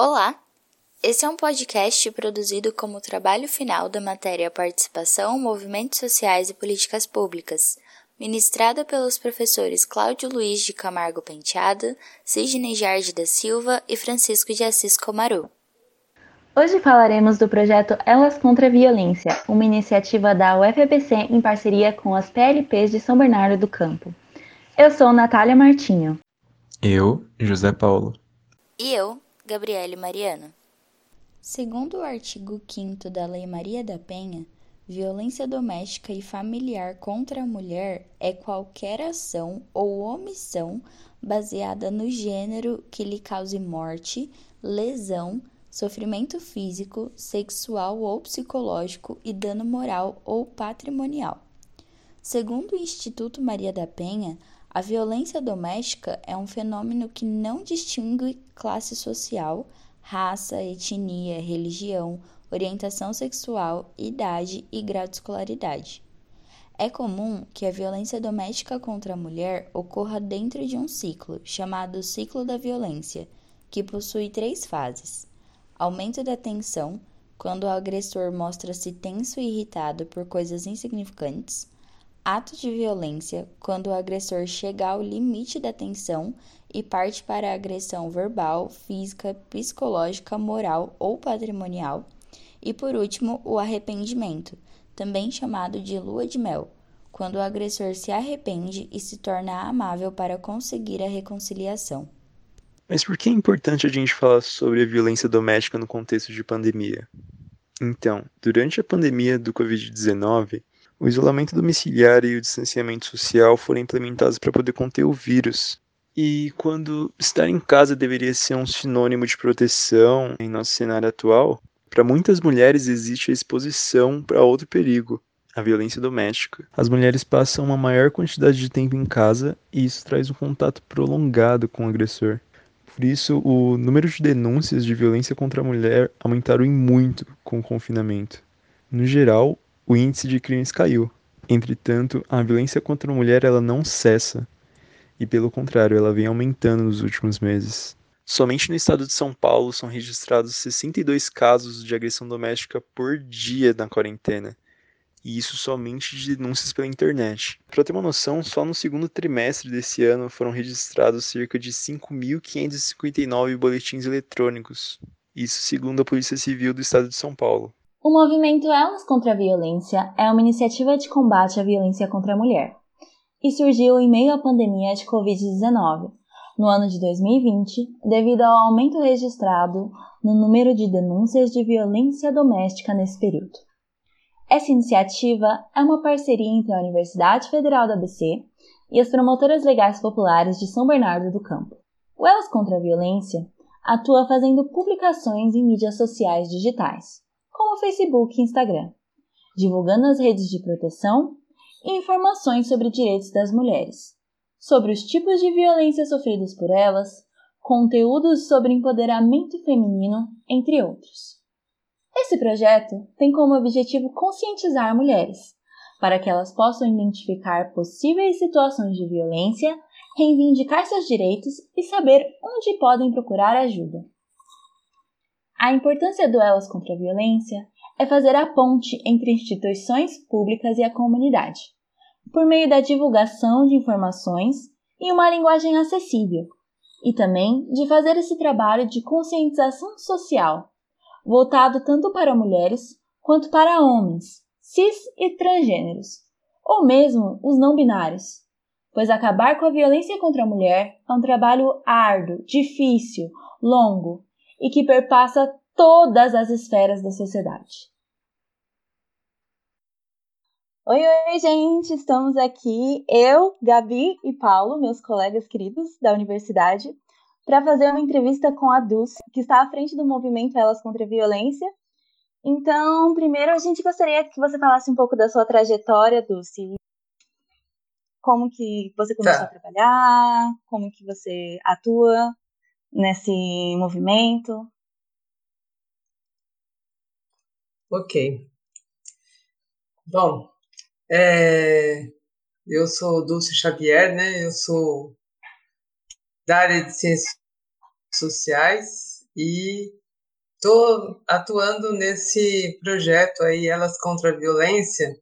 Olá! Esse é um podcast produzido como trabalho final da matéria Participação, Movimentos Sociais e Políticas Públicas, ministrada pelos professores Cláudio Luiz de Camargo Penteado, Sidney Jardim da Silva e Francisco de Assis Comaru. Hoje falaremos do projeto Elas contra a Violência, uma iniciativa da UFABC em parceria com as PLPs de São Bernardo do Campo. Eu sou Natália Martinho. Eu, José Paulo. E eu, Gabriele Mariano. Segundo o artigo 5 da Lei Maria da Penha, violência doméstica e familiar contra a mulher é qualquer ação ou omissão baseada no gênero que lhe cause morte, lesão, sofrimento físico, sexual ou psicológico e dano moral ou patrimonial. Segundo o Instituto Maria da Penha, a violência doméstica é um fenômeno que não distingue classe social, raça, etnia, religião, orientação sexual, idade e grau de escolaridade. É comum que a violência doméstica contra a mulher ocorra dentro de um ciclo, chamado ciclo da violência, que possui três fases: aumento da tensão, quando o agressor mostra-se tenso e irritado por coisas insignificantes ato de violência quando o agressor chega ao limite da tensão e parte para a agressão verbal, física, psicológica, moral ou patrimonial. E por último, o arrependimento, também chamado de lua de mel, quando o agressor se arrepende e se torna amável para conseguir a reconciliação. Mas por que é importante a gente falar sobre a violência doméstica no contexto de pandemia? Então, durante a pandemia do Covid-19, o isolamento domiciliar e o distanciamento social foram implementados para poder conter o vírus. E quando estar em casa deveria ser um sinônimo de proteção em nosso cenário atual, para muitas mulheres existe a exposição para outro perigo, a violência doméstica. As mulheres passam uma maior quantidade de tempo em casa e isso traz um contato prolongado com o agressor. Por isso, o número de denúncias de violência contra a mulher aumentaram em muito com o confinamento. No geral, o índice de crimes caiu. Entretanto, a violência contra a mulher ela não cessa e, pelo contrário, ela vem aumentando nos últimos meses. Somente no estado de São Paulo são registrados 62 casos de agressão doméstica por dia na quarentena, e isso somente de denúncias pela internet. Para ter uma noção, só no segundo trimestre desse ano foram registrados cerca de 5.559 boletins eletrônicos, isso segundo a Polícia Civil do estado de São Paulo. O movimento Elas contra a Violência é uma iniciativa de combate à violência contra a mulher e surgiu em meio à pandemia de Covid-19, no ano de 2020, devido ao aumento registrado no número de denúncias de violência doméstica nesse período. Essa iniciativa é uma parceria entre a Universidade Federal da ABC e as promotoras legais populares de São Bernardo do Campo. O Elas contra a Violência atua fazendo publicações em mídias sociais digitais como Facebook e Instagram, divulgando as redes de proteção e informações sobre direitos das mulheres, sobre os tipos de violência sofridos por elas, conteúdos sobre empoderamento feminino, entre outros. Esse projeto tem como objetivo conscientizar mulheres, para que elas possam identificar possíveis situações de violência, reivindicar seus direitos e saber onde podem procurar ajuda. A importância do Elas contra a Violência é fazer a ponte entre instituições públicas e a comunidade, por meio da divulgação de informações e uma linguagem acessível, e também de fazer esse trabalho de conscientização social, voltado tanto para mulheres quanto para homens, cis e transgêneros, ou mesmo os não binários, pois acabar com a violência contra a mulher é um trabalho árduo, difícil, longo e que perpassa todas as esferas da sociedade. Oi, oi, gente! Estamos aqui, eu, Gabi e Paulo, meus colegas queridos da universidade, para fazer uma entrevista com a Dulce, que está à frente do movimento Elas contra a Violência. Então, primeiro a gente gostaria que você falasse um pouco da sua trajetória, Dulce. Como que você começou tá. a trabalhar, como que você atua nesse movimento. Ok. Bom, é, eu sou Dulce Xavier, né? Eu sou da área de ciências sociais e estou atuando nesse projeto aí, Elas contra a Violência,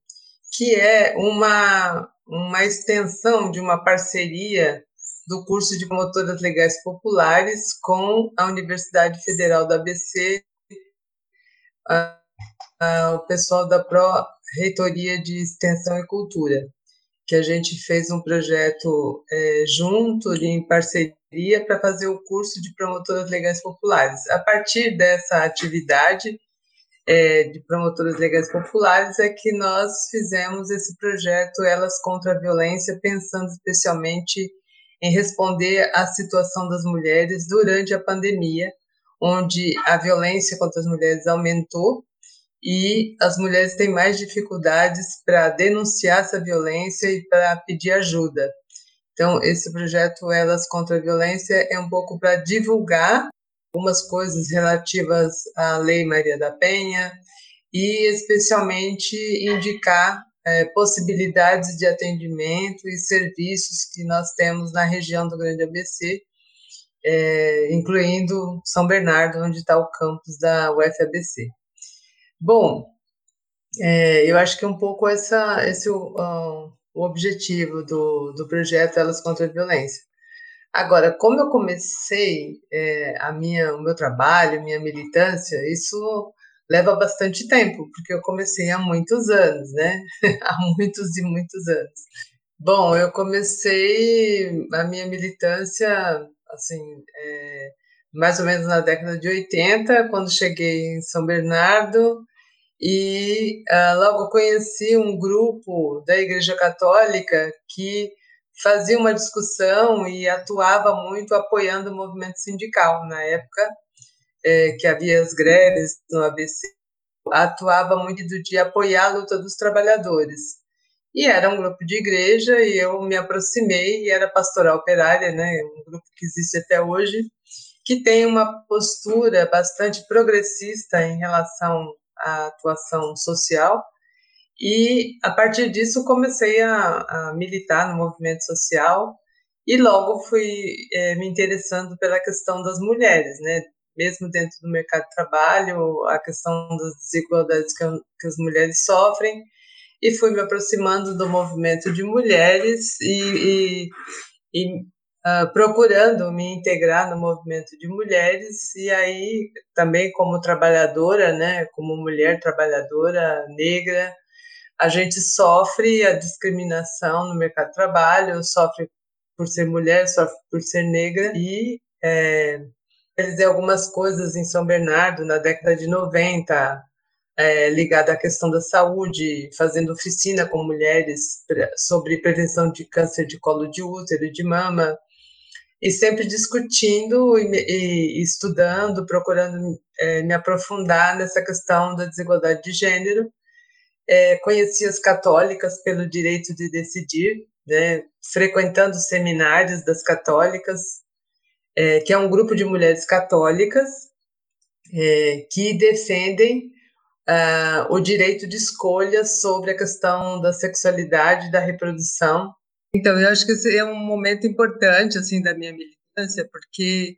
que é uma, uma extensão de uma parceria do curso de promotoras legais populares com a Universidade Federal da ABC, a, a, o pessoal da Pró-Reitoria de Extensão e Cultura, que a gente fez um projeto é, junto, em parceria, para fazer o curso de promotoras legais populares. A partir dessa atividade, é, de promotoras legais populares é que nós fizemos esse projeto Elas contra a Violência, pensando especialmente em responder à situação das mulheres durante a pandemia, onde a violência contra as mulheres aumentou e as mulheres têm mais dificuldades para denunciar essa violência e para pedir ajuda. Então, esse projeto Elas contra a Violência é um pouco para divulgar algumas coisas relativas à Lei Maria da Penha e, especialmente, indicar é, possibilidades de atendimento e serviços que nós temos na região do Grande ABC, é, incluindo São Bernardo, onde está o campus da UFABC. Bom, é, eu acho que é um pouco essa, esse uh, o objetivo do, do projeto Elas contra a Violência. Agora, como eu comecei é, a minha, o meu trabalho, minha militância, isso leva bastante tempo, porque eu comecei há muitos anos, né? há muitos e muitos anos. Bom, eu comecei a minha militância, assim, é, mais ou menos na década de 80, quando cheguei em São Bernardo, e uh, logo conheci um grupo da Igreja Católica que fazia uma discussão e atuava muito apoiando o movimento sindical. Na época, é, que havia as greves no ABC, atuava muito de apoiar a luta dos trabalhadores. E era um grupo de igreja e eu me aproximei e era pastoral operária, né, um grupo que existe até hoje, que tem uma postura bastante progressista em relação à atuação social. E a partir disso comecei a, a militar no movimento social e logo fui é, me interessando pela questão das mulheres, né? mesmo dentro do mercado de trabalho, a questão das desigualdades que, que as mulheres sofrem, e fui me aproximando do movimento de mulheres e, e, e uh, procurando me integrar no movimento de mulheres, e aí também como trabalhadora, né, como mulher trabalhadora negra, a gente sofre a discriminação no mercado de trabalho, sofre por ser mulher, sofre por ser negra, e é, realizei algumas coisas em São Bernardo na década de 90, é, ligada à questão da saúde, fazendo oficina com mulheres sobre prevenção de câncer de colo de útero e de mama, e sempre discutindo e, e estudando, procurando é, me aprofundar nessa questão da desigualdade de gênero. É, conheci as católicas pelo direito de decidir, né, frequentando seminários das católicas, é, que é um grupo de mulheres católicas é, que defendem uh, o direito de escolha sobre a questão da sexualidade e da reprodução. Então, eu acho que esse é um momento importante assim da minha militância, porque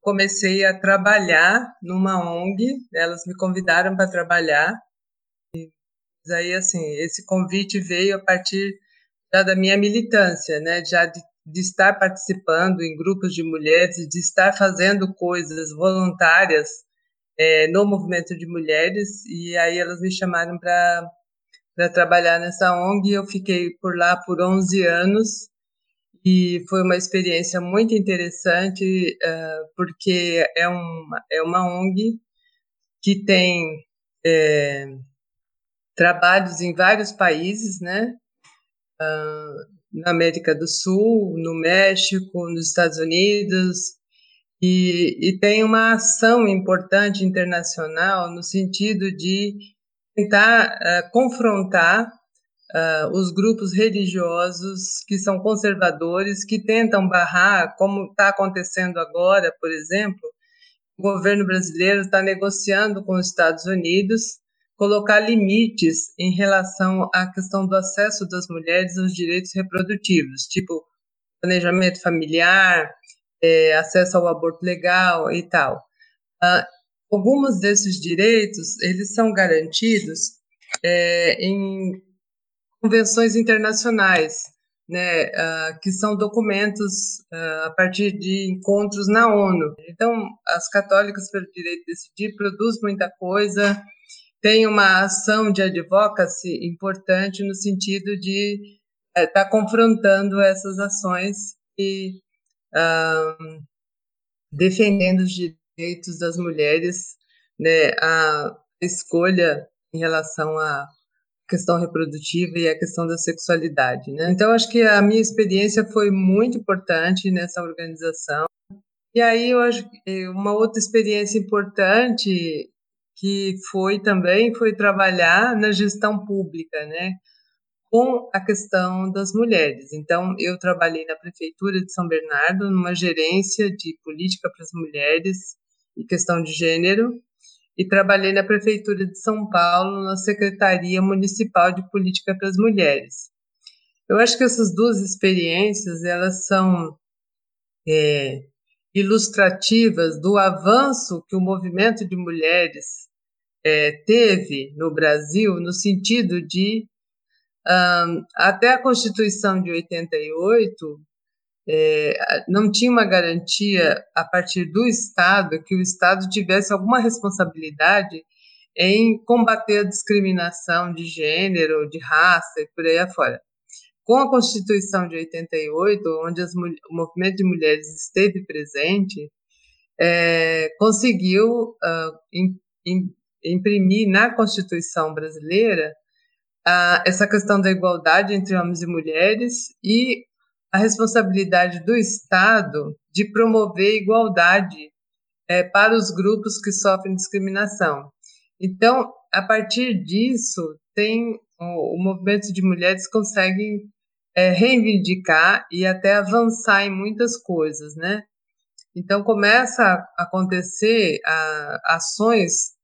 comecei a trabalhar numa ONG, elas me convidaram para trabalhar. E aí, assim, esse convite veio a partir já da minha militância, né, já de de estar participando em grupos de mulheres, de estar fazendo coisas voluntárias é, no movimento de mulheres, e aí elas me chamaram para trabalhar nessa ONG, eu fiquei por lá por 11 anos, e foi uma experiência muito interessante, uh, porque é uma, é uma ONG que tem é, trabalhos em vários países, né? Uh, na América do Sul, no México, nos Estados Unidos, e, e tem uma ação importante internacional no sentido de tentar uh, confrontar uh, os grupos religiosos que são conservadores, que tentam barrar, como está acontecendo agora, por exemplo, o governo brasileiro está negociando com os Estados Unidos colocar limites em relação à questão do acesso das mulheres aos direitos reprodutivos, tipo planejamento familiar, é, acesso ao aborto legal e tal. uh, alguns desses direitos eles são garantidos é, em convenções internacionais, né, uh, que são documentos uh, a partir de encontros na ONU. Então, as católicas pelo direito de decidir produz muita coisa, tem uma ação de advocacy importante no sentido de estar uh, tá confrontando essas ações e defendendo os direitos das mulheres, né, a escolha em relação à questão reprodutiva e a questão da sexualidade, né? Então acho que a minha experiência foi muito importante nessa organização. E aí eu acho que uma outra experiência importante que foi também foi trabalhar na gestão pública, né? Com a questão das mulheres. Então, eu trabalhei na Prefeitura de São Bernardo, numa gerência de política para as mulheres e questão de gênero, e trabalhei na Prefeitura de São Paulo, na Secretaria Municipal de Política para as Mulheres. Eu acho que essas duas experiências elas são é, ilustrativas do avanço que o movimento de mulheres é, teve no Brasil, no sentido de um, até a Constituição de 88 é, não tinha uma garantia a partir do Estado que o Estado tivesse alguma responsabilidade em combater a discriminação de gênero, de raça e por aí afora. Com a Constituição de 88, onde as, o movimento de mulheres esteve presente, é, conseguiu uh, im, im, imprimir na Constituição brasileira uh, essa questão da igualdade entre homens e mulheres e a responsabilidade do Estado de promover igualdade é, para os grupos que sofrem discriminação. Então, a partir disso, tem o, o movimento de mulheres consegue é, reivindicar e até avançar em muitas coisas, né? Então começa a acontecer a, ações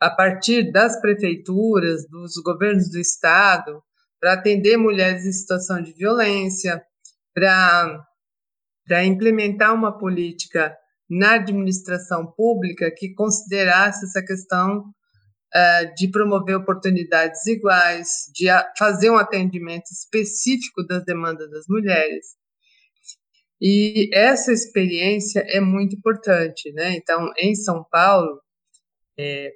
a partir das prefeituras, dos governos do estado, para atender mulheres em situação de violência, para implementar uma política na administração pública que considerasse essa questão uh, de promover oportunidades iguais, de fazer um atendimento específico das demandas das mulheres. E essa experiência é muito importante, né? Então, em São Paulo, é,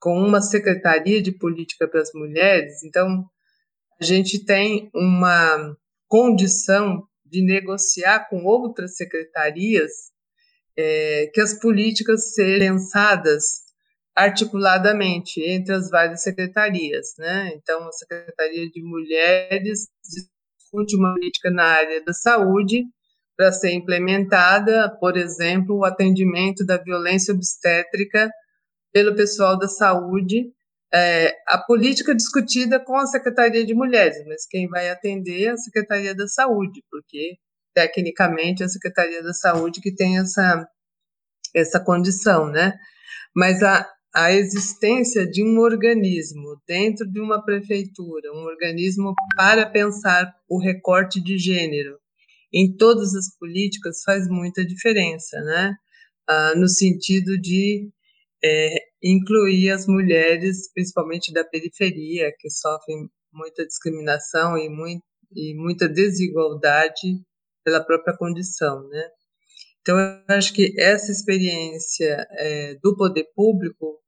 com uma secretaria de política para as mulheres, então a gente tem uma condição de negociar com outras secretarias é, que as políticas sejam pensadas articuladamente entre as várias secretarias, né? Então, a Secretaria de Mulheres discute uma política na área da saúde para ser implementada, por exemplo, o atendimento da violência obstétrica pelo pessoal da saúde é, a política discutida com a Secretaria de Mulheres, mas quem vai atender é a Secretaria da Saúde, porque tecnicamente é a Secretaria da Saúde que tem essa, essa condição, né? Mas a, a existência de um organismo dentro de uma prefeitura, um organismo para pensar o recorte de gênero em todas as políticas faz muita diferença, né? Ah, no sentido de é, incluir as mulheres, principalmente da periferia, que sofrem muita discriminação e, muito, e muita desigualdade pela própria condição, né? Então, eu acho que essa experiência é, do poder público,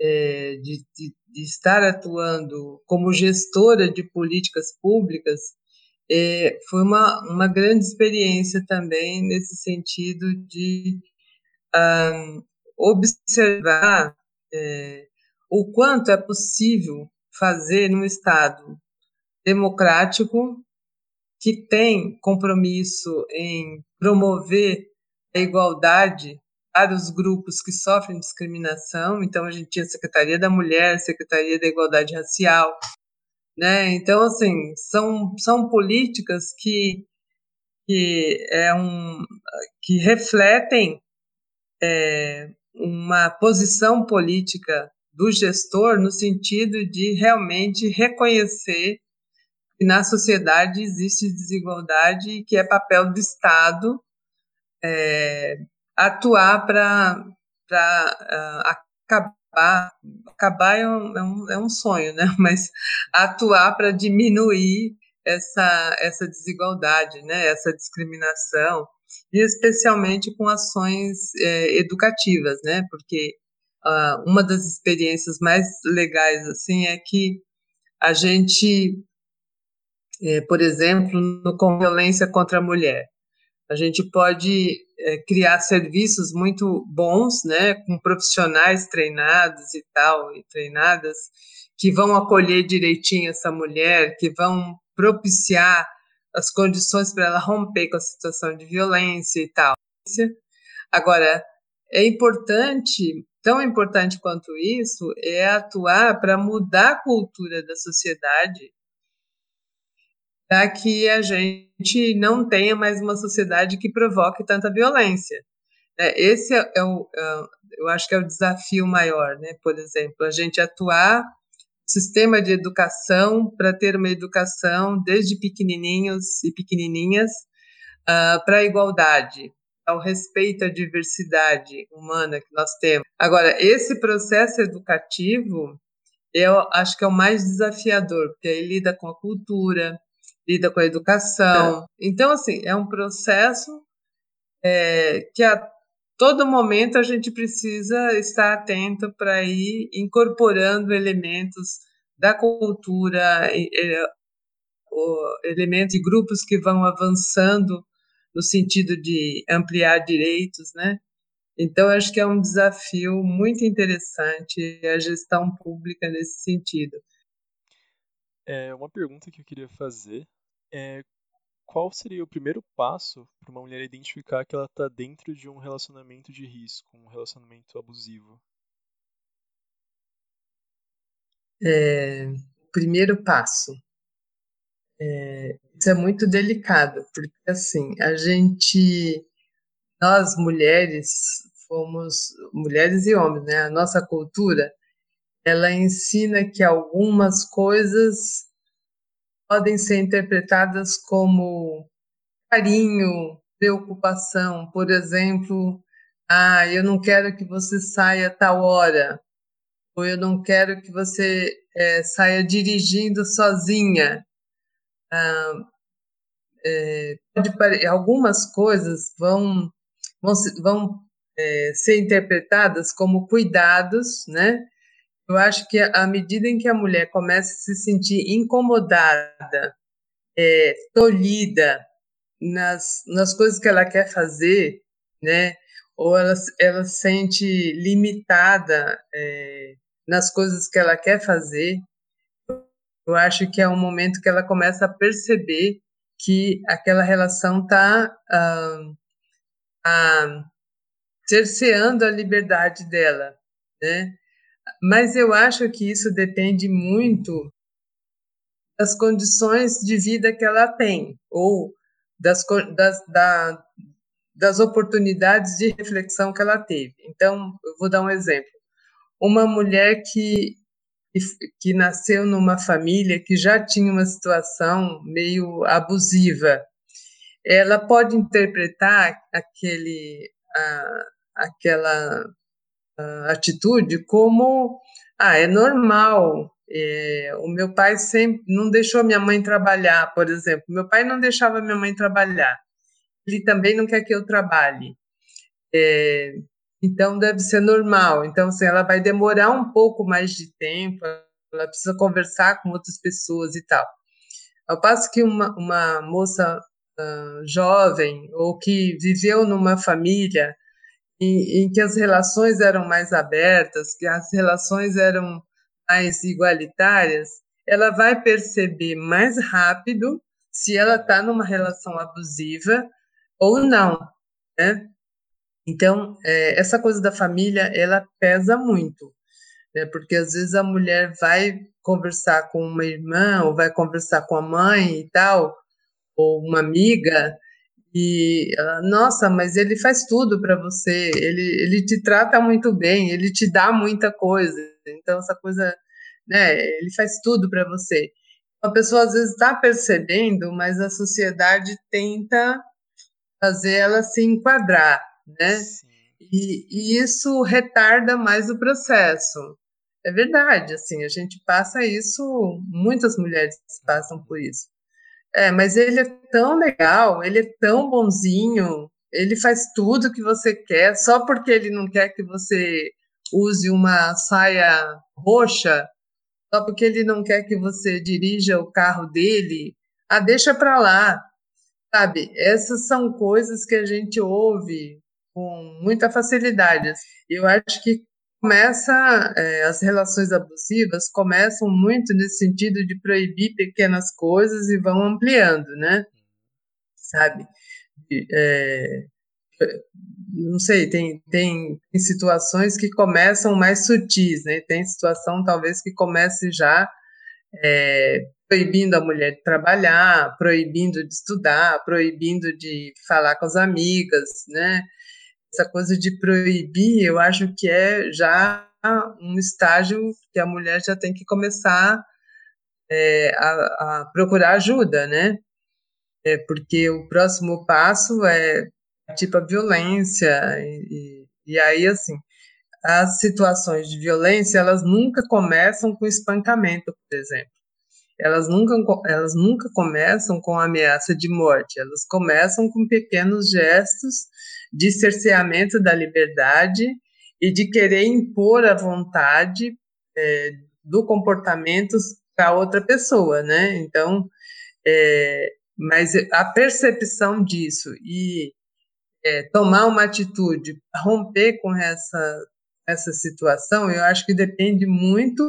é, de, de, de, estar atuando como gestora de políticas públicas, é, foi uma, uma grande experiência também nesse sentido de um, observar é, o quanto é possível fazer num Estado democrático que tem compromisso em promover a igualdade para os grupos que sofrem discriminação. Então, a gente tinha a Secretaria da Mulher, Secretaria da Igualdade Racial. Né? Então, assim, são, são políticas que, que, é um, que refletem é, uma posição política do gestor no sentido de realmente reconhecer que na sociedade existe desigualdade e que é papel do Estado é, atuar para uh, acabar, acabar é um, é, um, é um sonho, né? Mas atuar para diminuir essa, essa desigualdade, né? Essa discriminação e especialmente com ações é, educativas, né? Porque uh, uma das experiências mais legais assim é que a gente, é, por exemplo, no, com violência contra a mulher, a gente pode é, criar serviços muito bons, né, com profissionais treinados e tal, e treinadas, que vão acolher direitinho essa mulher, que vão propiciar as condições para ela romper com a situação de violência e tal. Agora, é importante, tão importante quanto isso, é atuar para mudar a cultura da sociedade para que a gente não tenha mais uma sociedade que provoque tanta violência. É, esse é, é o, é, eu acho que é o desafio maior, né? Por exemplo, a gente atuar sistema de educação para ter uma educação desde pequenininhos e pequenininhas uh, para a igualdade, ao respeito à diversidade humana que nós temos. Agora, esse processo educativo, eu acho que é o mais desafiador, porque ele lida com a cultura, lida com a educação. É. Então, assim, é um processo é, que a todo momento a gente precisa estar atento para ir incorporando elementos da cultura, elementos e grupos que vão avançando no sentido de ampliar direitos, né? Então, acho que é um desafio muito interessante a gestão pública nesse sentido. É, uma pergunta que eu queria fazer é qual seria o primeiro passo para uma mulher identificar que ela está dentro de um relacionamento de risco, um relacionamento abusivo? É, primeiro passo. É, isso é muito delicado, porque assim, a gente, nós mulheres, fomos, mulheres e homens, né? A nossa cultura, ela ensina que algumas coisas podem ser interpretadas como carinho, preocupação. Por exemplo, ah, eu não quero que você saia tal hora, ou eu não quero que você é, saia dirigindo sozinha. Ah, é, pode, algumas coisas vão, vão, vão é, ser interpretadas como cuidados, né? Eu acho que à medida em que a mulher começa a se sentir incomodada, é, tolhida nas, nas coisas que ela quer fazer, né? Ou ela, ela se sente limitada é, nas coisas que ela quer fazer, eu acho que é um momento que ela começa a perceber que aquela relação está ah, ah, cerceando a liberdade dela, né? Mas eu acho que isso depende muito das condições de vida que ela tem, ou das, das, da, das oportunidades de reflexão que ela teve. Então, eu vou dar um exemplo. Uma mulher que, que nasceu numa família que já tinha uma situação meio abusiva, ela pode interpretar aquele, a, aquela atitude como ah, é normal. É, o meu pai sempre não deixou minha mãe trabalhar, por exemplo. Meu pai não deixava minha mãe trabalhar. Ele também não quer que eu trabalhe. É, então deve ser normal. Então, assim, ela vai demorar um pouco mais de tempo, ela precisa conversar com outras pessoas e tal. Ao passo que uma, uma moça uh, jovem ou que viveu numa família em, em que as relações eram mais abertas, que as relações eram mais igualitárias, ela vai perceber mais rápido se ela está numa relação abusiva ou não, né? Então, é, essa coisa da família, ela pesa muito, né? Porque às vezes a mulher vai conversar com uma irmã, ou vai conversar com a mãe e tal, ou uma amiga, e ela, nossa, mas ele faz tudo para você, ele, ele te trata muito bem, ele te dá muita coisa. Então, essa coisa, né, ele faz tudo para você. A pessoa às vezes está percebendo, mas a sociedade tenta fazer ela se enquadrar, né? Sim. E, e isso retarda mais o processo. É verdade, assim, a gente passa isso, muitas mulheres passam por isso. É, mas ele é tão legal, ele é tão bonzinho, ele faz tudo que você quer, só porque ele não quer que você use uma saia roxa, só porque ele não quer que você dirija o carro dele, ah, deixa para lá. Sabe, essas são coisas que a gente ouve com muita facilidade. Eu acho que começa é, as relações abusivas começam muito nesse sentido de proibir pequenas coisas e vão ampliando, né? Sabe? É, não sei, tem, tem, tem, situações que começam mais sutis, né? Tem situação talvez que comece já é, proibindo a mulher de trabalhar, proibindo de estudar, proibindo de falar com as amigas, né? Essa coisa de proibir, eu acho que é já um estágio que a mulher já tem que começar é, a, a, procurar ajuda, né? É, porque o próximo passo é tipo a violência e, e aí assim as situações de violência elas nunca começam com espancamento, por exemplo. Elas nunca, elas nunca começam com ameaça de morte, elas começam com pequenos gestos de cerceamento da liberdade e de querer impor a vontade é, do comportamento para outra pessoa, né? Então, é, mas a percepção disso e é, tomar uma atitude, romper com essa essa situação, eu acho que depende muito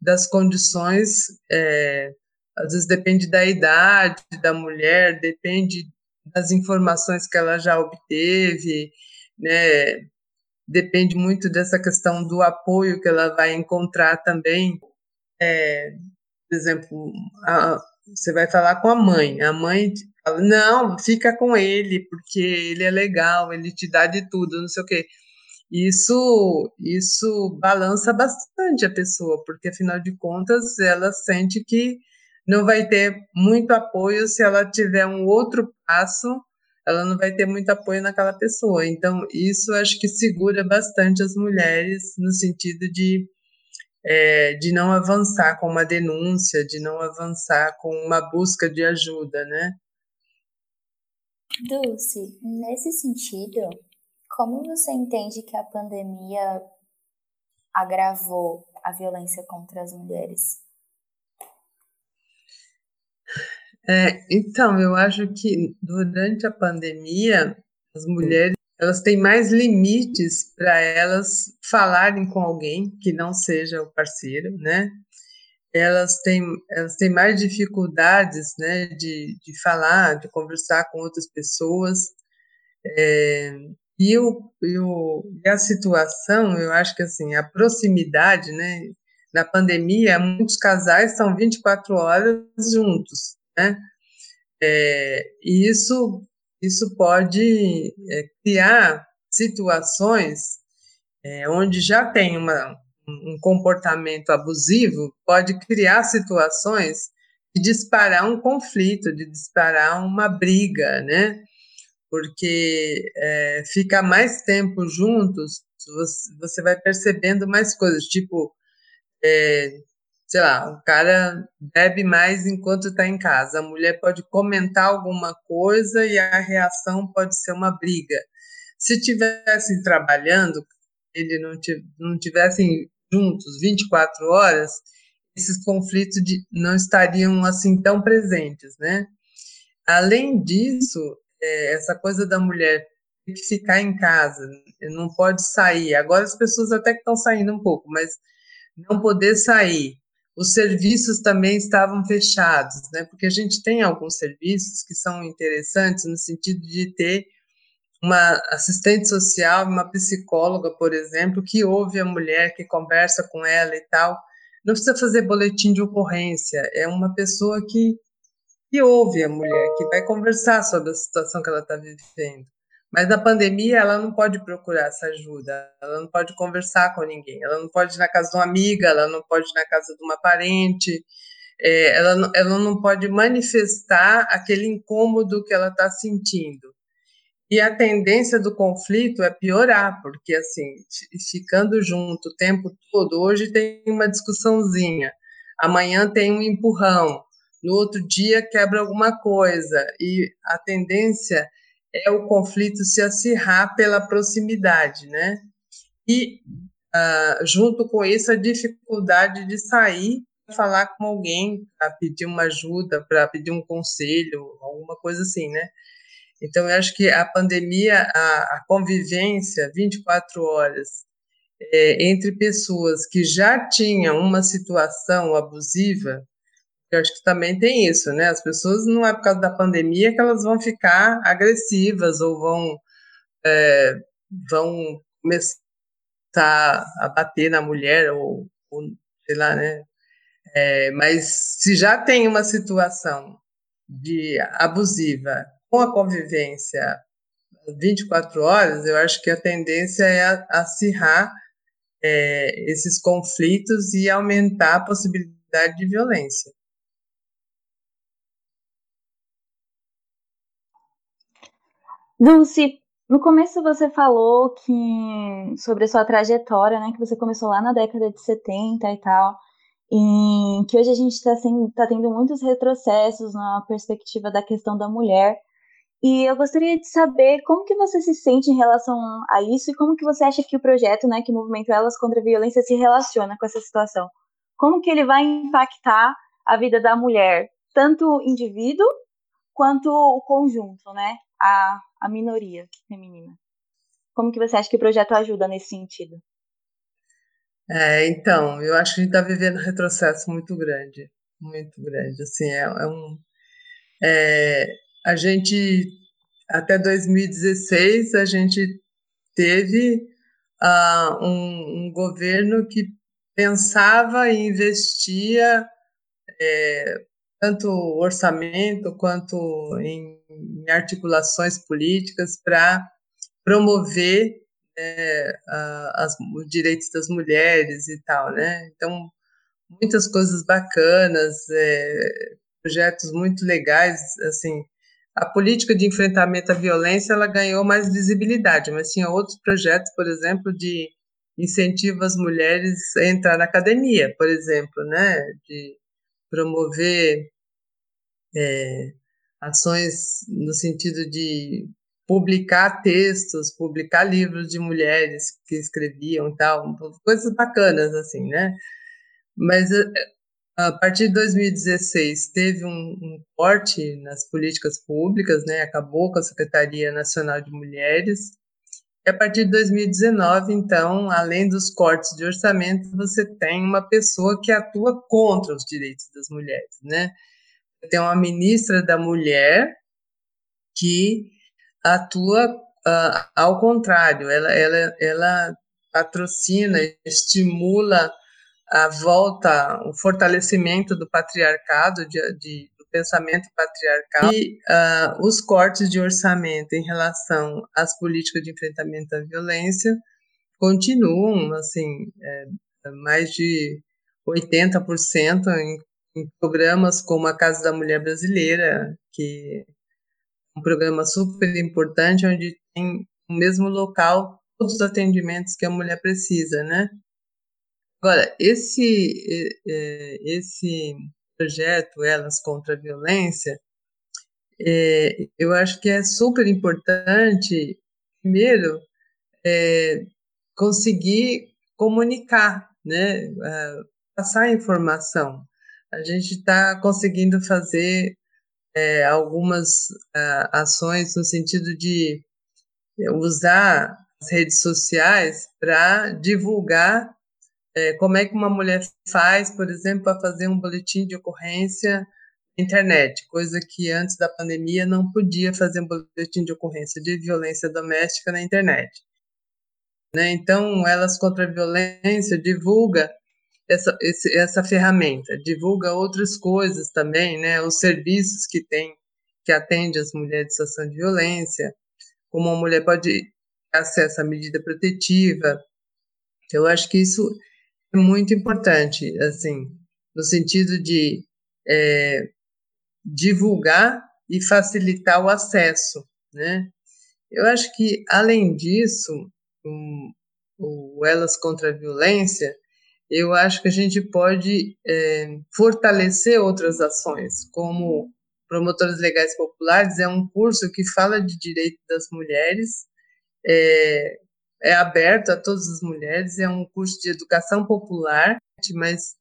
das condições, é, às vezes depende da idade da mulher, depende das informações que ela já obteve, né? Depende muito dessa questão do apoio que ela vai encontrar também. É, por exemplo, a, você vai falar com a mãe, a mãe fala, não, fica com ele, porque ele é legal, ele te dá de tudo, não sei o quê. Isso, isso balança bastante a pessoa, porque afinal de contas ela sente que não vai ter muito apoio se ela tiver um outro passo, ela não vai ter muito apoio naquela pessoa. Então, isso acho que segura bastante as mulheres no sentido de, é, de não avançar com uma denúncia, de não avançar com uma busca de ajuda, né? Dulce, nesse sentido, como você entende que a pandemia agravou a violência contra as mulheres? É, então, eu acho que durante a pandemia, as mulheres elas têm mais limites para elas falarem com alguém que não seja o parceiro, né? Elas têm, elas têm mais dificuldades, né, de, de falar, de conversar com outras pessoas. É, e, o, e, o, e a situação, eu acho que assim, a proximidade, né? Na pandemia, muitos casais estão 24 horas juntos, né? É, e isso, isso pode é, criar situações é, onde já tem uma, um comportamento abusivo, pode criar situações de disparar um conflito, de disparar uma briga, né? Porque é, ficar mais tempo juntos, você, vai percebendo mais coisas, tipo, é, sei lá, o cara bebe mais enquanto está em casa. A mulher pode comentar alguma coisa e a reação pode ser uma briga. Se tivessem trabalhando, ele não, não tivessem juntos 24 horas, esses conflitos de, não estariam assim tão presentes, né? Além disso, é, essa coisa da mulher ter que ficar em casa, não pode sair. Agora as pessoas até que estão saindo um pouco, mas não poder sair, os serviços também estavam fechados, né? Porque a gente tem alguns serviços que são interessantes no sentido de ter uma assistente social, uma psicóloga, por exemplo, que ouve a mulher, que conversa com ela e tal. Não precisa fazer boletim de ocorrência, é uma pessoa que, que ouve a mulher, que vai conversar sobre a situação que ela está vivendo. Mas na pandemia ela não pode procurar essa ajuda, ela não pode conversar com ninguém, ela não pode ir na casa de uma amiga, ela não pode ir na casa de uma parente, é, ela, ela não pode manifestar aquele incômodo que ela está sentindo. E a tendência do conflito é piorar, porque assim, ficando junto o tempo todo, hoje tem uma discussãozinha, amanhã tem um empurrão, no outro dia quebra alguma coisa, e a tendência é o conflito se acirrar pela proximidade, né? E uh, junto com isso a dificuldade de sair falar com alguém para pedir uma ajuda, para pedir um conselho, alguma coisa assim, né? Então, eu acho que a pandemia, a, a convivência 24 horas é, entre pessoas que já tinham uma situação abusiva, eu acho que também tem isso, né? As pessoas não é por causa da pandemia que elas vão ficar agressivas ou vão, é, vão começar a bater na mulher ou, ou sei lá, né? É, mas se já tem uma situação de abusiva com a convivência 24 horas, eu acho que a tendência é acirrar é, esses conflitos e aumentar a possibilidade de violência. Dulce, no começo você falou que sobre a sua trajetória, né, que você começou lá na década de 70 e tal, e que hoje a gente está tá tendo muitos retrocessos na perspectiva da questão da mulher. E eu gostaria de saber como que você se sente em relação a isso e como que você acha que o projeto, né, que o movimento Elas contra a Violência se relaciona com essa situação. Como que ele vai impactar a vida da mulher, tanto o indivíduo quanto o conjunto, né, a, a minoria feminina. Como que você acha que o projeto ajuda nesse sentido? É, então, eu acho que a gente está vivendo um retrocesso muito grande, muito grande. Assim, é, é um, é, a gente, até 2016, a gente teve uh, um, um, governo que pensava e investia é, tanto orçamento quanto em, em articulações políticas para promover é, as, os direitos das mulheres e tal, né? Então, muitas coisas bacanas, é, projetos muito legais, assim, a política de enfrentamento à violência ela ganhou mais visibilidade, mas tinha outros projetos, por exemplo, de incentivo às mulheres a entrar na academia, por exemplo, né, de promover é, ações no sentido de publicar textos, publicar livros de mulheres que escreviam tal, coisas bacanas assim, né? Mas a partir de 2016 teve um, um, corte nas políticas públicas, né? Acabou com a Secretaria Nacional de Mulheres. E a partir de 2019, então, além dos cortes de orçamento, você tem uma pessoa que atua contra os direitos das mulheres, né? Tem uma ministra da Mulher que atua uh, ao contrário, ela, ela, ela patrocina, estimula a volta, o fortalecimento do patriarcado, de, de do pensamento patriarcal. E uh, os cortes de orçamento em relação às políticas de enfrentamento à violência continuam, assim, é, mais de 80% em, em programas como a Casa da Mulher Brasileira, que é um programa super importante, onde tem no mesmo local todos os atendimentos que a mulher precisa, né? Agora, esse, esse projeto Elas contra a Violência, é, eu acho que é super importante, primeiro, é, conseguir comunicar, né, passar informação. A gente está conseguindo fazer é, algumas ações no sentido de usar as redes sociais para divulgar é, como é que uma mulher faz, por exemplo, para fazer um boletim de ocorrência na internet, coisa que antes da pandemia não podia fazer um boletim de ocorrência de violência doméstica na internet. Né? Então, Elas contra a Violência divulga essa, esse, essa ferramenta, divulga outras coisas também, né? os serviços que tem, que atende as mulheres em situação de violência, como uma mulher pode acesso à medida protetiva. Eu acho que isso muito importante, assim, no sentido de é, divulgar e facilitar o acesso, né? Eu acho que, além disso, um, o Elas contra a Violência, eu acho que a gente pode é, fortalecer outras ações, como Promotores Legais Populares é um curso que fala de direito das mulheres, é, é aberto a todas as mulheres, é um curso de educação popular, mas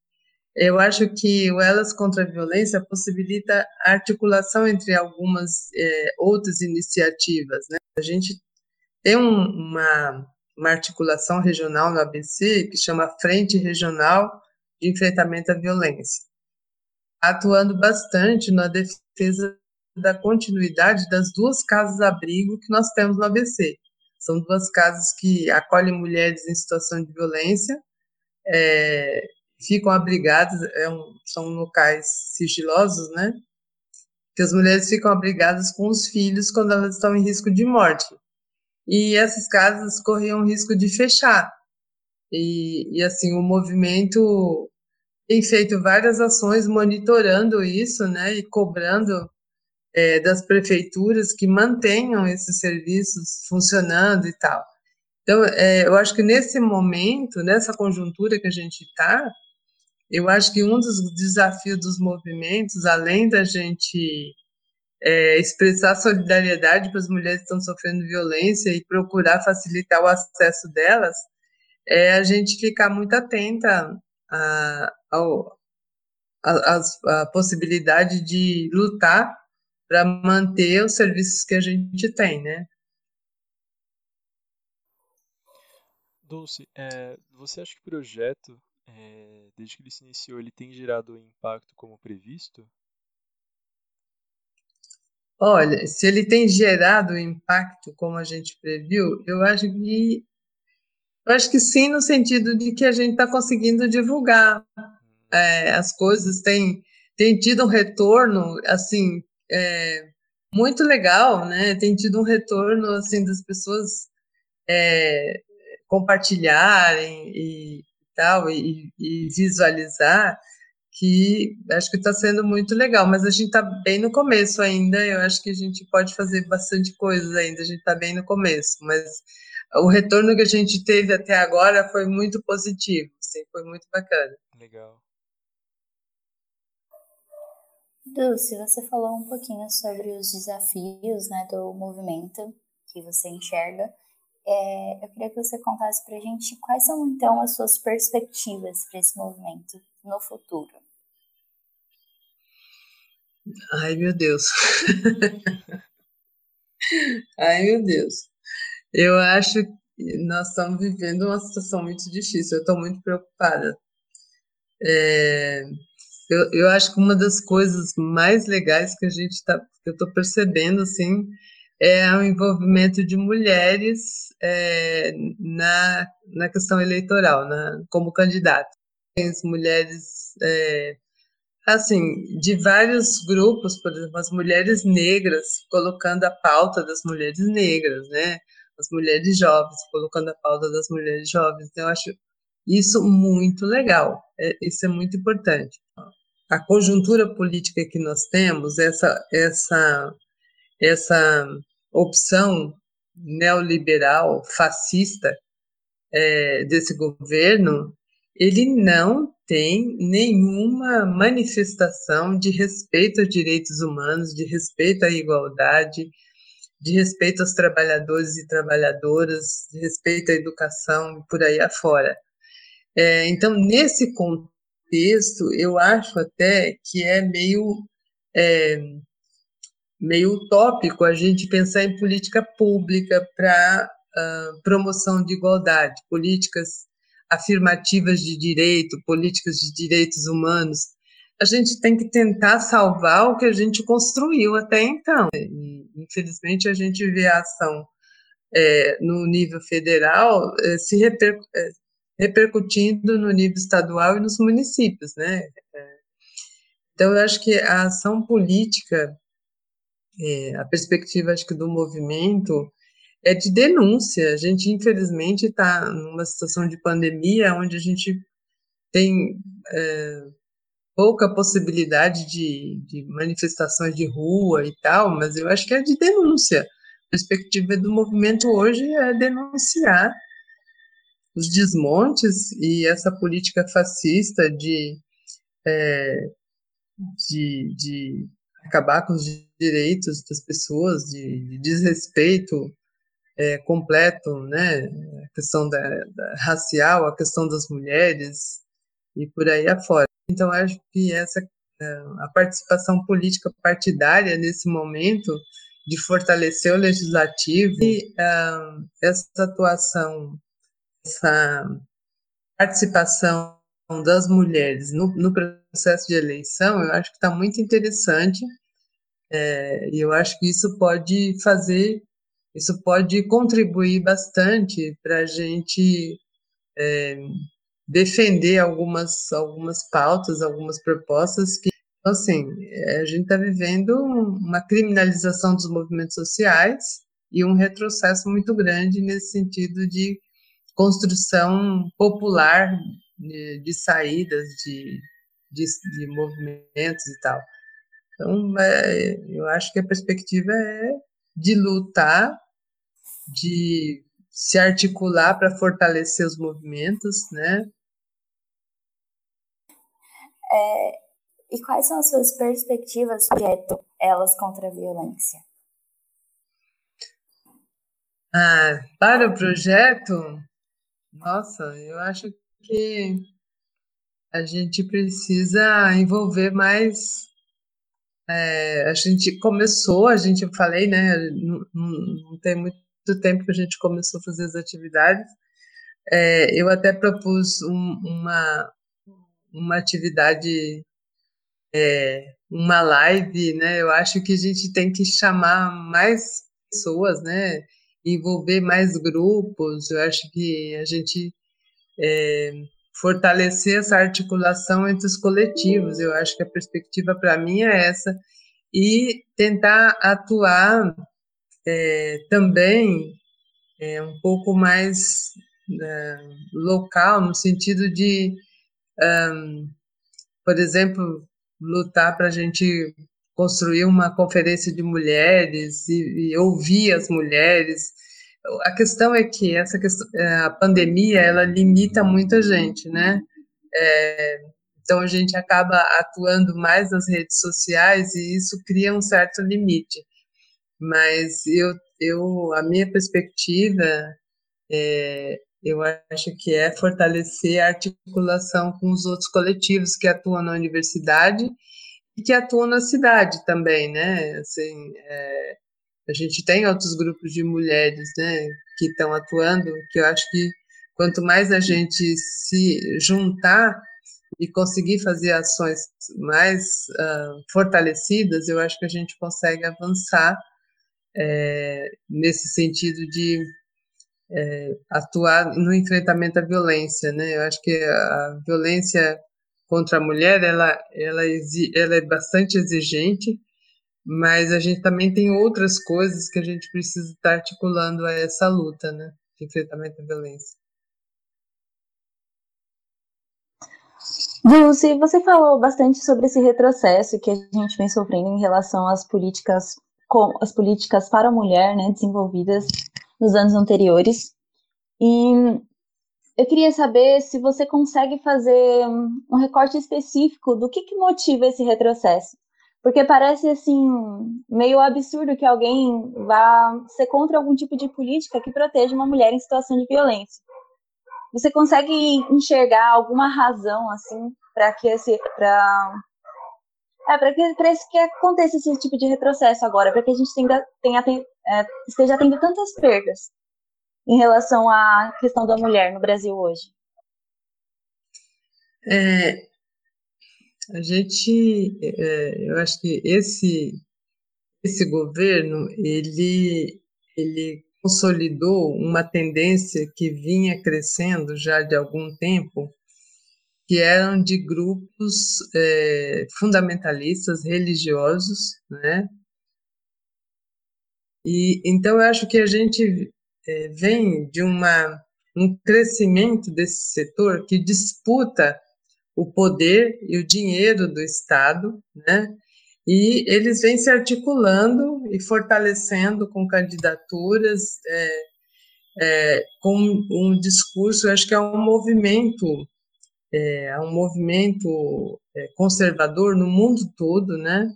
eu acho que o Elas contra a Violência possibilita a articulação entre algumas é, outras iniciativas. Né? A gente tem um, uma, uma articulação regional no ABC que chama Frente Regional de Enfrentamento à Violência, atuando bastante na defesa da continuidade das duas casas-abrigo que nós temos no ABC. São duas casas que acolhem mulheres em situação de violência é, ficam abrigadas, é um, são locais sigilosos, né? Que as mulheres ficam abrigadas com os filhos quando elas estão em risco de morte. E essas casas corriam risco de fechar. E, e assim, o movimento tem feito várias ações monitorando isso, né? E cobrando é, das prefeituras que mantenham esses serviços funcionando e tal. Então, é, eu acho que nesse momento, nessa conjuntura que a gente está, eu acho que um dos desafios dos movimentos, além da gente é, expressar solidariedade para as mulheres que estão sofrendo violência e procurar facilitar o acesso delas, é a gente ficar muito atenta à a, a, a, possibilidade de lutar para manter os serviços que a gente tem, né? Dulce, é, você acha que o projeto é, desde que ele se iniciou, ele tem gerado o impacto como previsto? Olha, se ele tem gerado impacto como a gente previu, eu acho que eu acho que sim, no sentido de que a gente está conseguindo divulgar é, as coisas, tem, tem tido um retorno assim é, muito legal, né? Tem tido um retorno assim das pessoas é, compartilharem e tal, e, e visualizar, que acho que está sendo muito legal, mas a gente está bem no começo ainda, eu acho que a gente pode fazer bastante coisas ainda, a gente está bem no começo, mas o retorno que a gente teve até agora foi muito positivo, assim, foi muito bacana. Legal. Dulce, você falou um pouquinho sobre os desafios né, do movimento que você enxerga. É, eu queria que você contasse para a gente quais são então as suas perspectivas para esse movimento no futuro. Ai, meu Deus. Ai, meu Deus. Eu acho que nós estamos vivendo uma situação muito difícil. Eu estou muito preocupada. É, eu, eu acho que uma das coisas mais legais que a gente está, que eu estou percebendo, assim, é o envolvimento de mulheres é, na, na questão eleitoral, na, como candidatas. As mulheres, é, assim, de vários grupos, por exemplo, as mulheres negras, colocando a pauta das mulheres negras, né? As mulheres jovens, colocando a pauta das mulheres jovens. Então, eu acho isso muito legal, é, isso é muito importante. A conjuntura política que nós temos, essa, essa essa opção neoliberal, fascista é, desse governo, ele não tem nenhuma manifestação de respeito aos direitos humanos, de respeito à igualdade, de respeito aos trabalhadores e trabalhadoras, de respeito à educação por aí afora. É, então, nesse contexto, eu acho até que é meio é, meio utópico a gente pensar em política pública para uh, promoção de igualdade, políticas afirmativas de direito, políticas de direitos humanos. A gente tem que tentar salvar o que a gente construiu até então. E, infelizmente, a gente vê a ação é, no nível federal é, se reper, é, repercutindo no nível estadual e nos municípios, né? É, então, eu acho que a ação política é, a perspectiva, acho que, do movimento é de denúncia. A gente, infelizmente, está numa situação de pandemia onde a gente tem é, pouca possibilidade de, de, manifestações de rua e tal, mas eu acho que é de denúncia. perspectiva do movimento hoje é denunciar os desmontes e essa política fascista de, é, de, de acabar com os direitos das pessoas, de, de desrespeito é, completo, né? A questão da, da, racial, a questão das mulheres e por aí afora. Então, acho que essa é, a participação política partidária nesse momento de fortalecer o legislativo e uh, essa atuação, essa participação das mulheres no, no processo de eleição, eu acho que está muito interessante é, e eu acho que isso pode fazer, isso pode contribuir bastante para a gente é, defender algumas, algumas pautas, algumas propostas que, então, assim, é, a gente está vivendo uma criminalização dos movimentos sociais e um retrocesso muito grande nesse sentido de construção popular de, de saídas de, de, de movimentos e tal. Então, é, eu acho que a perspectiva é de lutar, de se articular para fortalecer os movimentos, né? É, e quais são as suas perspectivas do projeto Elas contra a Violência? Ah, para o projeto, nossa, eu acho que a gente precisa envolver mais é, a gente começou, a gente, eu falei, né, não, não, tem muito tempo que a gente começou a fazer as atividades. É, eu até propus um, uma, uma atividade, é, uma live, né, eu acho que a gente tem que chamar mais pessoas, né, envolver mais grupos, eu acho que a gente é, fortalecer essa articulação entre os coletivos. Eu acho que a perspectiva para mim é essa e tentar atuar é, também é, um pouco mais é, local no sentido de, por exemplo, lutar para a gente construir uma conferência de mulheres e, e ouvir as mulheres a questão é que essa questão, é, a pandemia ela limita muita gente, né? É, então a gente acaba atuando mais nas redes sociais e isso cria um certo limite. Mas eu, eu a minha perspectiva é, eu acho que é fortalecer a articulação com os outros coletivos que atuam na universidade e que atuam na cidade também, né? Assim, é, a gente tem outros grupos de mulheres, né, que estão atuando, que eu acho que quanto mais a gente se juntar e conseguir fazer ações mais uh, fortalecidas, eu acho que a gente consegue avançar é, nesse sentido de é, atuar no enfrentamento à violência, né? Eu acho que a violência contra a mulher ela ela, ela é bastante exigente mas a gente também tem outras coisas que a gente precisa estar articulando a essa luta, né, de enfrentamento à violência. Dulce, você falou bastante sobre esse retrocesso que a gente vem sofrendo em relação às políticas com as políticas para a mulher, né, desenvolvidas nos anos anteriores. E eu queria saber se você consegue fazer um recorte específico do que, que motiva esse retrocesso. Porque parece assim meio absurdo que alguém vá ser contra algum tipo de política que proteja uma mulher em situação de violência. Você consegue enxergar alguma razão assim para que esse para é, para que, que aconteça esse tipo de retrocesso agora, para que a gente tenha, tenha, é, esteja tendo tantas perdas em relação à questão da mulher no Brasil hoje? É, a gente, é, eu acho que esse esse governo ele ele consolidou uma tendência que vinha crescendo já de algum tempo, que eram de grupos é, fundamentalistas religiosos, né? E então eu acho que a gente é, vem de uma um crescimento desse setor que disputa o poder e o dinheiro do Estado, né? E eles vêm se articulando e fortalecendo com candidaturas, é, é, com um discurso, acho que é um movimento, é, um movimento é, conservador no mundo todo, né?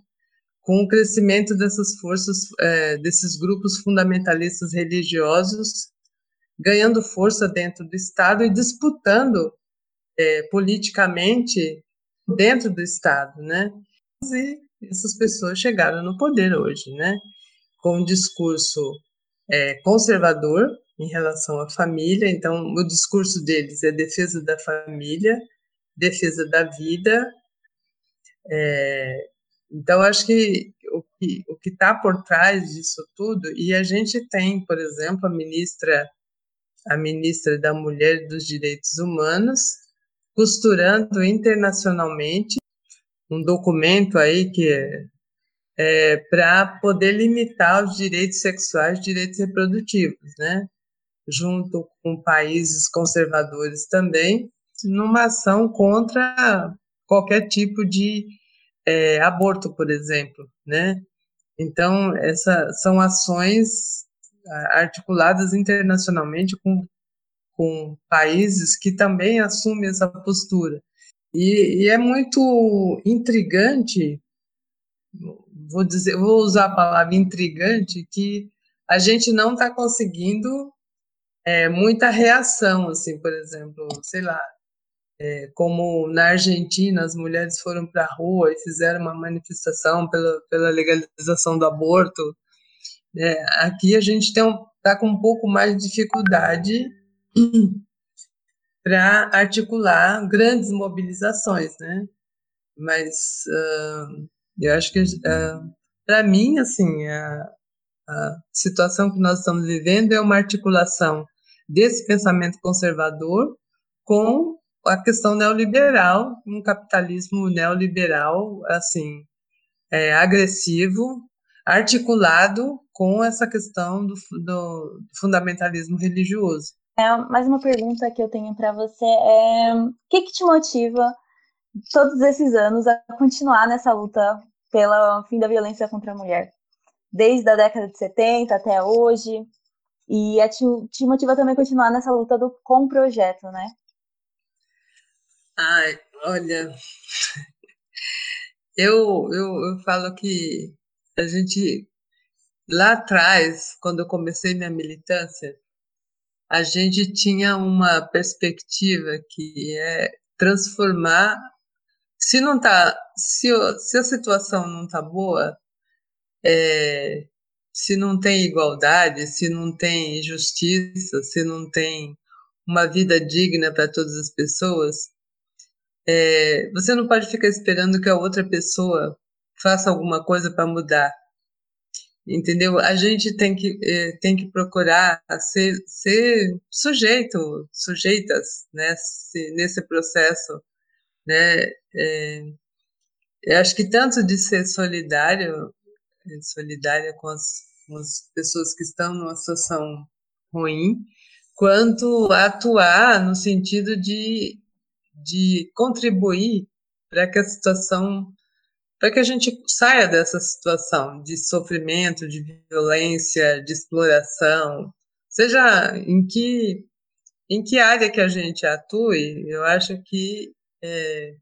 com o crescimento dessas forças, é, desses grupos fundamentalistas religiosos, ganhando força dentro do Estado e disputando é, politicamente dentro do Estado, né? E essas pessoas chegaram no poder hoje, né? Com um discurso é, conservador em relação à família. Então, o discurso deles é defesa da família, defesa da vida, é, então, acho que o que está por trás disso tudo, e a gente tem, por exemplo, a ministra, a ministra da Mulher e dos Direitos Humanos, costurando internacionalmente um documento aí que é, é para poder limitar os direitos sexuais, direitos reprodutivos, né? Junto com países conservadores também, numa ação contra qualquer tipo de é, aborto, por exemplo, né? Então, essa são ações articuladas internacionalmente com, com países que também assumem essa postura. E, e é muito intrigante, vou dizer, vou usar a palavra intrigante, que a gente não está conseguindo é, muita reação, assim, por exemplo, sei lá, é, como na Argentina as mulheres foram para a rua e fizeram uma manifestação pela, pela legalização do aborto, é, aqui a gente está com um pouco mais de dificuldade para articular grandes mobilizações, né? Mas uh, eu acho que uh, para mim, assim, a, a situação que nós estamos vivendo é uma articulação desse pensamento conservador com a questão neoliberal, um capitalismo neoliberal, assim, é, agressivo, articulado com essa questão do, do fundamentalismo religioso. É, mais uma pergunta que eu tenho para você é: o que, que te motiva todos esses anos a continuar nessa luta pelo fim da violência contra a mulher? Desde a década de 70 até hoje. E te, te motiva também a continuar nessa luta do, com o projeto, né? Ai, olha, eu, eu, eu falo que a gente, lá atrás, quando eu comecei minha militância, a gente tinha uma perspectiva que é transformar. Se não tá, se, se a situação não tá boa, é, se não tem igualdade, se não tem justiça, se não tem uma vida digna para todas as pessoas, é, você não pode ficar esperando que a outra pessoa faça alguma coisa para mudar. Entendeu? A gente tem que, é, tem que procurar ser, ser sujeito, sujeitas né, nesse processo. Né? É, eu acho que tanto de ser solidário, solidária com as, as pessoas que estão numa situação ruim, quanto atuar no sentido de de contribuir para que a situação, para que a gente saia dessa situação de sofrimento, de violência, de exploração, seja em que em que área que a gente atue, eu acho que é,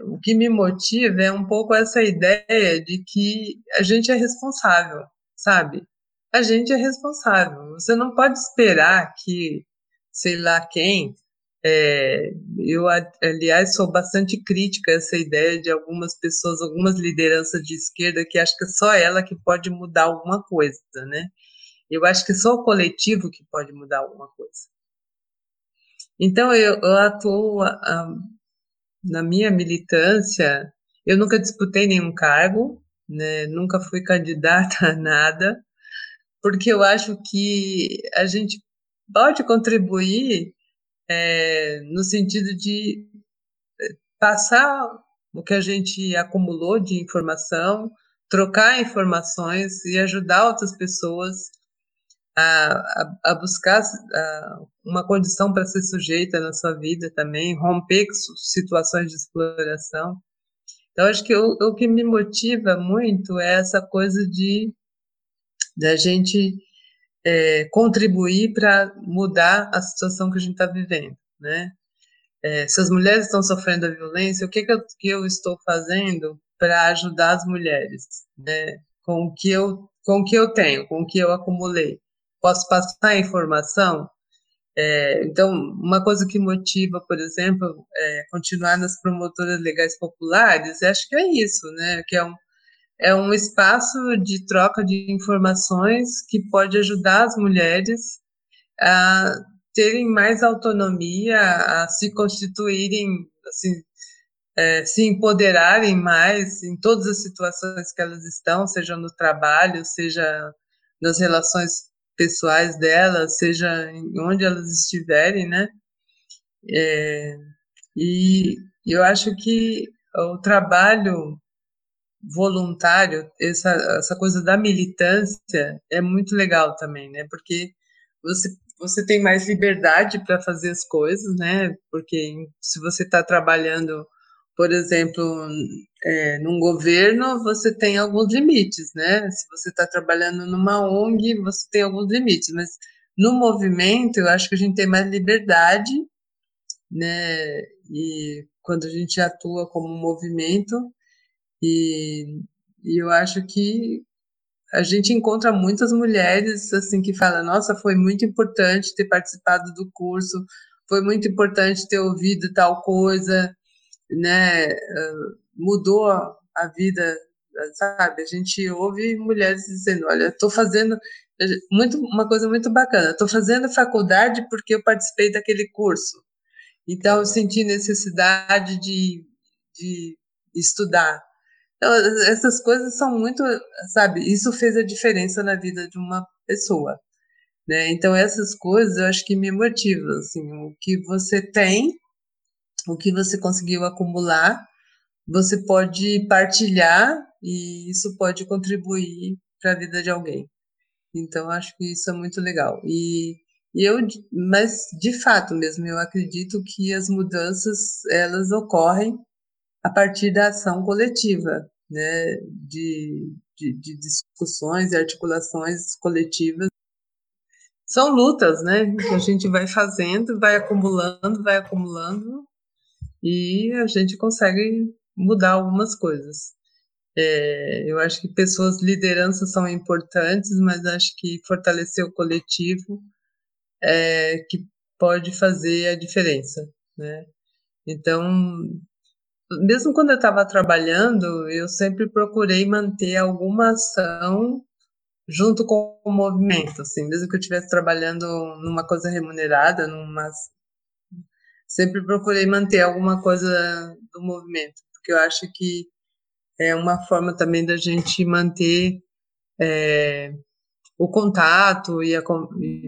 o que me motiva é um pouco essa ideia de que a gente é responsável, sabe? A gente é responsável. Você não pode esperar que, sei lá quem, é, eu, aliás, sou bastante crítica a essa ideia de algumas pessoas, algumas lideranças de esquerda que acham que é só ela que pode mudar alguma coisa, né? Eu acho que só o coletivo que pode mudar alguma coisa. Então, eu, eu atuo a, na minha militância, eu nunca disputei nenhum cargo, né? nunca fui candidata a nada, porque eu acho que a gente pode contribuir é, no sentido de é, passar o que a gente acumulou de informação, trocar informações e ajudar outras pessoas a, a, a buscar a, uma condição para ser sujeita na sua vida também, romper situações de exploração. Então, acho que o, o que me motiva muito é essa coisa de da gente é, contribuir para mudar a situação que a gente está vivendo, né? É, se as mulheres estão sofrendo a violência, o que, que, eu, que eu estou fazendo para ajudar as mulheres, né? Com o que eu com o que eu tenho, com o que eu acumulei, posso passar a informação. É, então, uma coisa que motiva, por exemplo, é, continuar nas promotoras legais populares, acho que é isso, né? Que é um, é um espaço de troca de informações que pode ajudar as mulheres a terem mais autonomia, a se constituírem, assim, é, se empoderarem mais em todas as situações que elas estão, seja no trabalho, seja nas relações pessoais delas, seja onde elas estiverem, né? É, e eu acho que o trabalho voluntário, essa, essa coisa da militância é muito legal também, né? Porque você, você tem mais liberdade para fazer as coisas, né? Porque se você está trabalhando, por exemplo, é, num governo, você tem alguns limites, né? Se você está trabalhando numa ONG, você tem alguns limites, mas no movimento, eu acho que a gente tem mais liberdade, né? E quando a gente atua como movimento, e, e eu acho que a gente encontra muitas mulheres assim que falam: nossa, foi muito importante ter participado do curso, foi muito importante ter ouvido tal coisa, né? Ah, mudou a vida, sabe? A gente ouve mulheres dizendo: olha, estou fazendo muito uma coisa muito bacana, estou fazendo faculdade porque eu participei daquele curso. Então, eu senti necessidade de, de estudar. Então, essas coisas são muito, sabe, isso fez a diferença na vida de uma pessoa, né? Então, essas coisas eu acho que me motivam, assim, o que você tem, o que você conseguiu acumular, você pode partilhar e isso pode contribuir para a vida de alguém. Então, acho que isso é muito legal. E, e eu, mas de fato mesmo, eu acredito que as mudanças elas ocorrem a partir da ação coletiva, né, de, de, de discussões e articulações coletivas. São lutas, né, que a gente vai fazendo, vai acumulando, vai acumulando, e a gente consegue mudar algumas coisas. É, eu acho que pessoas, lideranças são importantes, mas acho que fortalecer o coletivo é que pode fazer a diferença, né? Então, mesmo quando eu estava trabalhando, eu sempre procurei manter alguma ação junto com o movimento, assim, mesmo que eu estivesse trabalhando numa coisa remunerada, numa sempre procurei manter alguma coisa do movimento, porque eu acho que é uma forma também da gente manter é, o contato e a,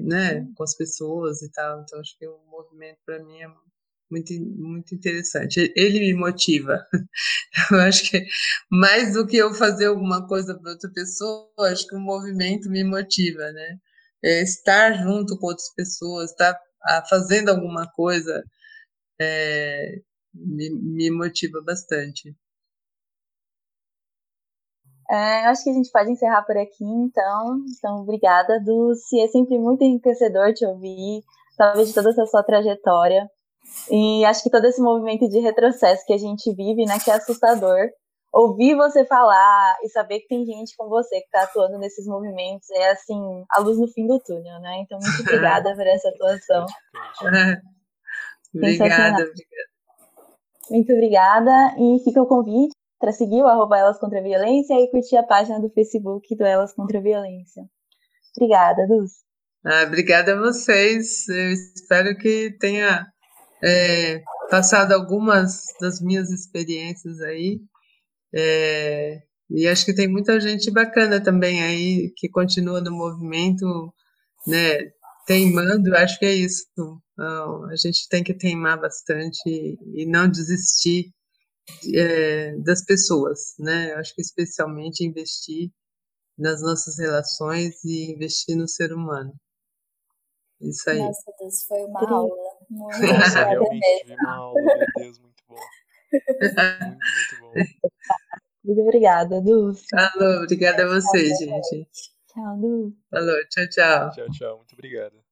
né, com as pessoas e tal. Então, acho que o movimento para mim é muito, muito interessante. Ele me motiva. Eu acho que mais do que eu fazer alguma coisa para outra pessoa, acho que o movimento me motiva, né? É estar junto com outras pessoas, estar tá, fazendo alguma coisa, é, me, me motiva bastante. É, acho que a gente pode encerrar por aqui, então. Então, obrigada, Dulce. É sempre muito enriquecedor te ouvir, saber de toda essa sua trajetória. E acho que todo esse movimento de retrocesso que a gente vive, né, que é assustador. Ouvir você falar e saber que tem gente com você que está atuando nesses movimentos é assim, a luz no fim do túnel, né? Então, muito obrigada por essa atuação. obrigada, obrigada. Muito obrigada. E fica o convite para seguir o arroba Elas Contra a Violência e curtir a página do Facebook do Elas Contra a Violência. Obrigada, Dulce. Ah, obrigada a vocês. Eu espero que tenha é, passado algumas das minhas experiências aí. É, e acho que tem muita gente bacana também aí que continua no movimento, né, teimando, acho que é isso. Então, a gente tem que teimar bastante e não desistir é, das pessoas, né? Acho que especialmente investir nas nossas relações e investir no ser humano. Isso aí. Nossa, Deus, foi uma aula. Muito Nossa, realmente tive uma aula, meu Deus, muito bom. Muito, muito bom. Muito obrigada, Dulce. Alô, obrigada a você, gente. Tchau, Dulce. Alô, tchau, tchau. Tchau, tchau. Muito obrigado.